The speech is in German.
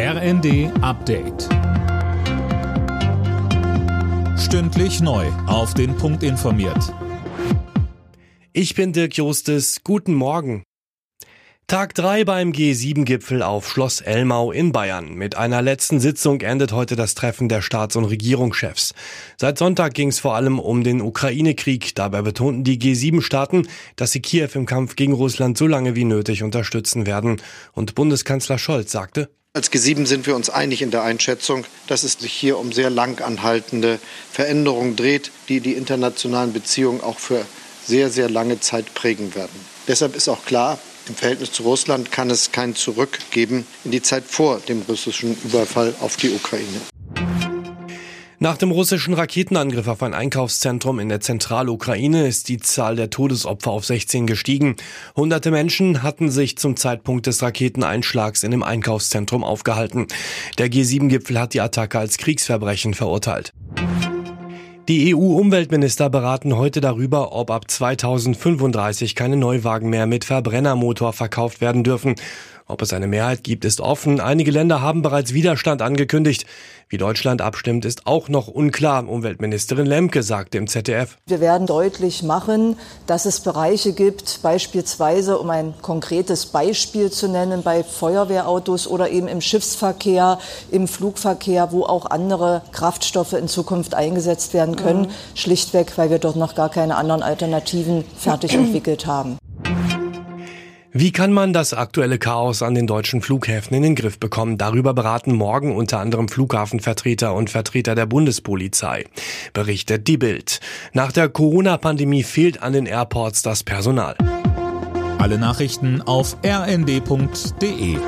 RND Update. Stündlich neu. Auf den Punkt informiert. Ich bin Dirk Jostes. Guten Morgen. Tag 3 beim G7-Gipfel auf Schloss Elmau in Bayern. Mit einer letzten Sitzung endet heute das Treffen der Staats- und Regierungschefs. Seit Sonntag ging es vor allem um den Ukraine-Krieg. Dabei betonten die G7-Staaten, dass sie Kiew im Kampf gegen Russland so lange wie nötig unterstützen werden. Und Bundeskanzler Scholz sagte, als G7 sind wir uns einig in der Einschätzung, dass es sich hier um sehr lang anhaltende Veränderungen dreht, die die internationalen Beziehungen auch für sehr, sehr lange Zeit prägen werden. Deshalb ist auch klar, im Verhältnis zu Russland kann es kein Zurück geben in die Zeit vor dem russischen Überfall auf die Ukraine. Nach dem russischen Raketenangriff auf ein Einkaufszentrum in der Zentralukraine ist die Zahl der Todesopfer auf 16 gestiegen. Hunderte Menschen hatten sich zum Zeitpunkt des Raketeneinschlags in dem Einkaufszentrum aufgehalten. Der G7-Gipfel hat die Attacke als Kriegsverbrechen verurteilt. Die EU-Umweltminister beraten heute darüber, ob ab 2035 keine Neuwagen mehr mit Verbrennermotor verkauft werden dürfen. Ob es eine Mehrheit gibt, ist offen. Einige Länder haben bereits Widerstand angekündigt. Wie Deutschland abstimmt, ist auch noch unklar. Umweltministerin Lemke sagte im ZDF. Wir werden deutlich machen, dass es Bereiche gibt, beispielsweise, um ein konkretes Beispiel zu nennen, bei Feuerwehrautos oder eben im Schiffsverkehr, im Flugverkehr, wo auch andere Kraftstoffe in Zukunft eingesetzt werden können. Mhm. Schlichtweg, weil wir dort noch gar keine anderen Alternativen fertig entwickelt haben. Wie kann man das aktuelle Chaos an den deutschen Flughäfen in den Griff bekommen? Darüber beraten morgen unter anderem Flughafenvertreter und Vertreter der Bundespolizei. Berichtet die Bild. Nach der Corona-Pandemie fehlt an den Airports das Personal. Alle Nachrichten auf rnd.de